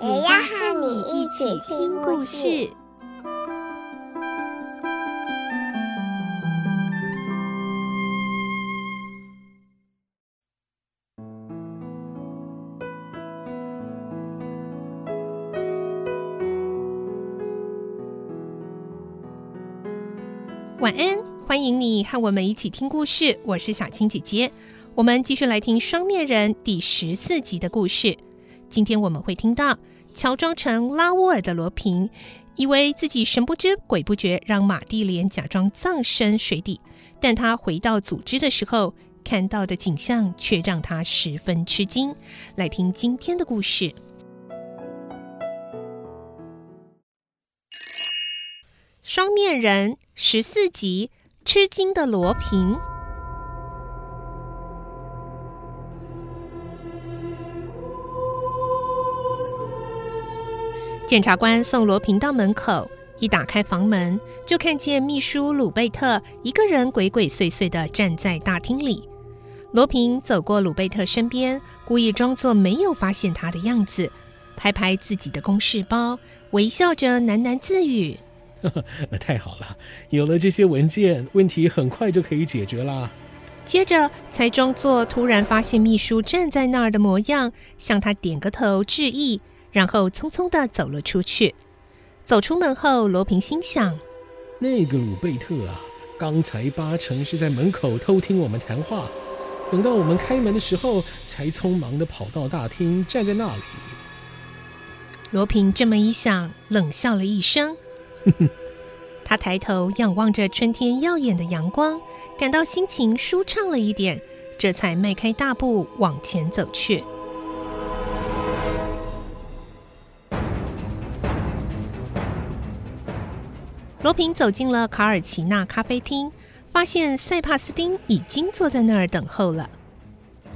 也要和你一起听故事。晚安，欢迎你和我们一起听故事。我是小青姐姐，我们继续来听《双面人》第十四集的故事。今天我们会听到乔装成拉乌尔的罗平，以为自己神不知鬼不觉让玛蒂莲假装葬身水底，但他回到组织的时候，看到的景象却让他十分吃惊。来听今天的故事。双面人十四集，吃惊的罗平。检察官送罗平到门口，一打开房门，就看见秘书鲁贝特一个人鬼鬼祟祟地站在大厅里。罗平走过鲁贝特身边，故意装作没有发现他的样子，拍拍自己的公事包，微笑着喃喃自语。呵呵，那太好了，有了这些文件，问题很快就可以解决了。接着才装作突然发现秘书站在那儿的模样，向他点个头致意，然后匆匆的走了出去。走出门后，罗平心想：那个鲁贝特啊，刚才八成是在门口偷听我们谈话，等到我们开门的时候，才匆忙的跑到大厅站在那里。罗平这么一想，冷笑了一声。他抬头仰望着春天耀眼的阳光，感到心情舒畅了一点，这才迈开大步往前走去。罗平走进了卡尔奇娜咖啡厅，发现塞帕斯丁已经坐在那儿等候了。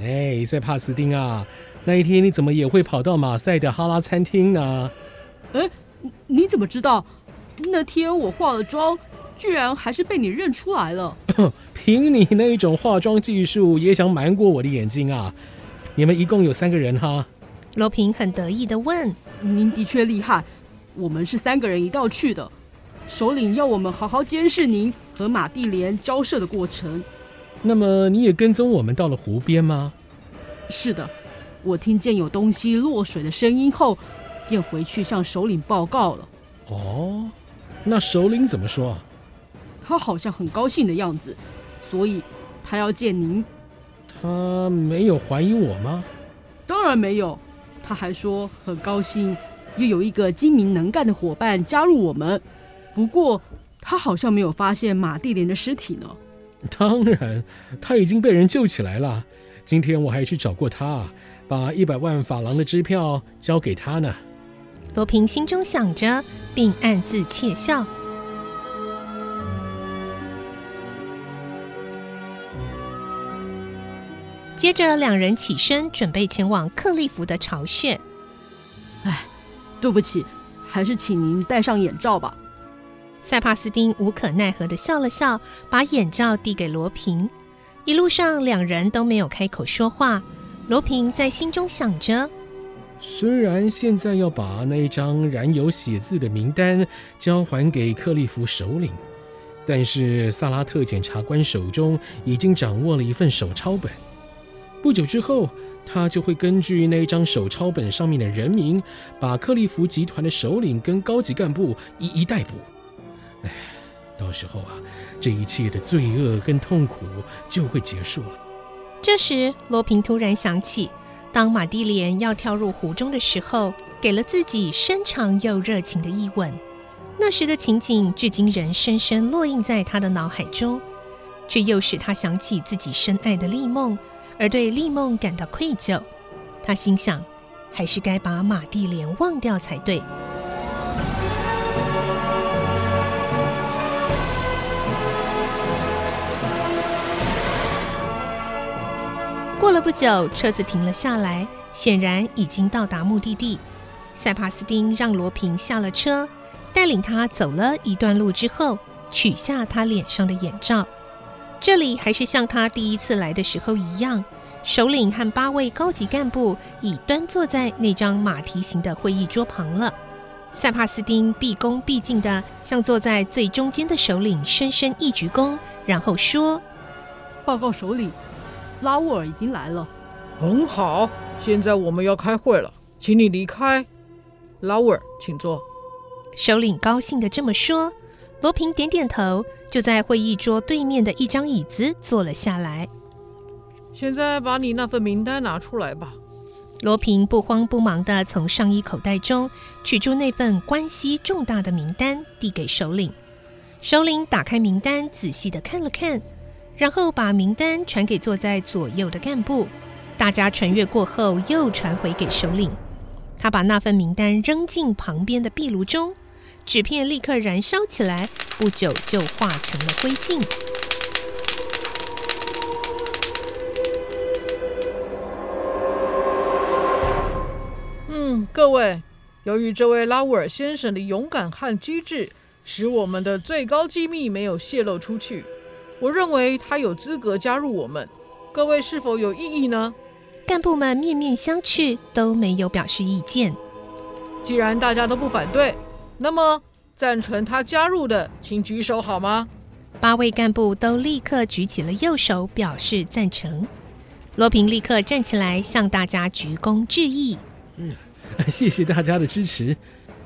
哎，塞帕斯丁啊，那一天你怎么也会跑到马赛的哈拉餐厅呢？哎，你怎么知道？那天我化了妆，居然还是被你认出来了。凭你那种化妆技术，也想瞒过我的眼睛啊？你们一共有三个人哈？罗平很得意的问：“您的确厉害，我们是三个人一道去的。首领要我们好好监视您和马蒂莲交涉的过程。那么你也跟踪我们到了湖边吗？是的，我听见有东西落水的声音后，便回去向首领报告了。哦。”那首领怎么说？他好像很高兴的样子，所以他要见您。他没有怀疑我吗？当然没有，他还说很高兴又有一个精明能干的伙伴加入我们。不过他好像没有发现马蒂莲的尸体呢。当然，他已经被人救起来了。今天我还去找过他，把一百万法郎的支票交给他呢。罗平心中想着，并暗自窃笑。接着，两人起身，准备前往克利夫的巢穴。哎，对不起，还是请您戴上眼罩吧。塞帕斯丁无可奈何地笑了笑，把眼罩递给罗平。一路上，两人都没有开口说话。罗平在心中想着。虽然现在要把那张染有血字的名单交还给克利夫首领，但是萨拉特检察官手中已经掌握了一份手抄本。不久之后，他就会根据那张手抄本上面的人名，把克利夫集团的首领跟高级干部一一逮捕。哎，到时候啊，这一切的罪恶跟痛苦就会结束了。这时，罗平突然想起。当马蒂莲要跳入湖中的时候，给了自己深长又热情的一吻。那时的情景至今仍深深烙印在他的脑海中，却又使他想起自己深爱的丽梦，而对丽梦感到愧疚。他心想：还是该把马蒂莲忘掉才对。过了不久，车子停了下来，显然已经到达目的地。塞帕斯丁让罗平下了车，带领他走了一段路之后，取下他脸上的眼罩。这里还是像他第一次来的时候一样，首领和八位高级干部已端坐在那张马蹄形的会议桌旁了。塞帕斯丁毕恭毕敬地向坐在最中间的首领深深一鞠躬，然后说：“报告首领。”拉沃尔已经来了，很好。现在我们要开会了，请你离开。拉沃尔，请坐。首领高兴的这么说。罗平点点头，就在会议桌对面的一张椅子坐了下来。现在把你那份名单拿出来吧。罗平不慌不忙地从上衣口袋中取出那份关系重大的名单，递给首领。首领打开名单，仔细地看了看。然后把名单传给坐在左右的干部，大家传阅过后又传回给首领。他把那份名单扔进旁边的壁炉中，纸片立刻燃烧起来，不久就化成了灰烬。嗯，各位，由于这位拉乌尔先生的勇敢和机智，使我们的最高机密没有泄露出去。我认为他有资格加入我们，各位是否有异议呢？干部们面面相觑，都没有表示意见。既然大家都不反对，那么赞成他加入的，请举手好吗？八位干部都立刻举起了右手，表示赞成。罗平立刻站起来，向大家鞠躬致意。嗯，谢谢大家的支持，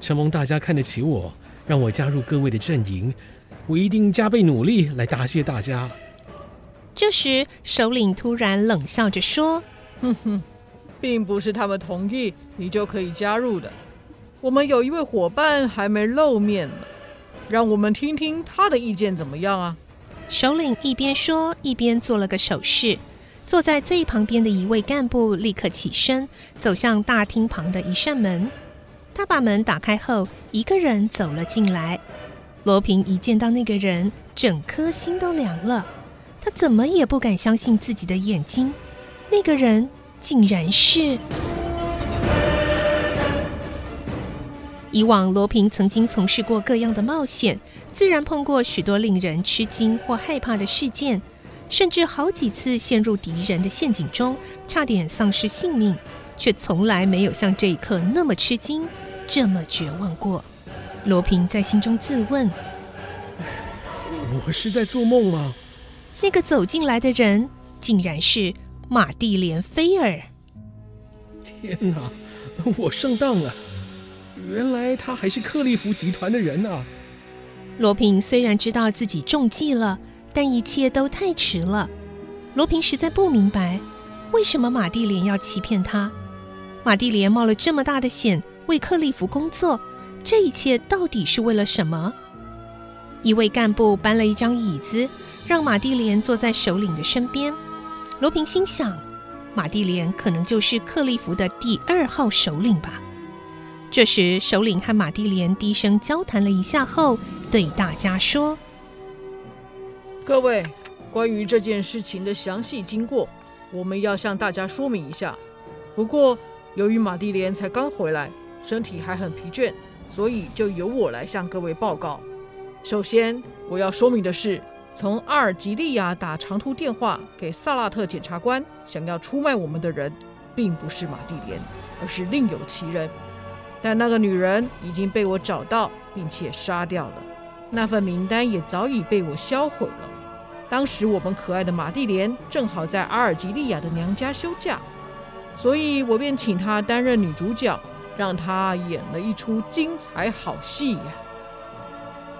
承蒙大家看得起我，让我加入各位的阵营。我一定加倍努力来答谢大家。这时，首领突然冷笑着说：“哼哼，并不是他们同意你就可以加入的。我们有一位伙伴还没露面呢，让我们听听他的意见怎么样啊？”首领一边说，一边做了个手势。坐在最旁边的一位干部立刻起身，走向大厅旁的一扇门。他把门打开后，一个人走了进来。罗平一见到那个人，整颗心都凉了。他怎么也不敢相信自己的眼睛，那个人竟然是……以往罗平曾经从事过各样的冒险，自然碰过许多令人吃惊或害怕的事件，甚至好几次陷入敌人的陷阱中，差点丧失性命，却从来没有像这一刻那么吃惊，这么绝望过。罗平在心中自问：“ 我是在做梦吗？”那个走进来的人竟然是马蒂莲·菲尔。天哪，我上当了！原来他还是克利夫集团的人啊！罗平虽然知道自己中计了，但一切都太迟了。罗平实在不明白，为什么马蒂莲要欺骗他。马蒂莲冒了这么大的险为克利夫工作。这一切到底是为了什么？一位干部搬了一张椅子，让马蒂莲坐在首领的身边。罗平心想，马蒂莲可能就是克利夫的第二号首领吧。这时，首领和马蒂莲低声交谈了一下后，对大家说：“各位，关于这件事情的详细经过，我们要向大家说明一下。不过，由于马蒂莲才刚回来，身体还很疲倦。”所以就由我来向各位报告。首先，我要说明的是，从阿尔及利亚打长途电话给萨拉特检察官，想要出卖我们的人，并不是玛蒂莲，而是另有其人。但那个女人已经被我找到，并且杀掉了。那份名单也早已被我销毁了。当时我们可爱的玛蒂莲正好在阿尔及利亚的娘家休假，所以我便请她担任女主角。让他演了一出精彩好戏呀！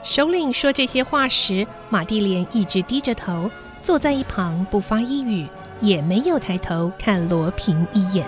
首领说这些话时，马蒂莲一直低着头，坐在一旁不发一语，也没有抬头看罗平一眼。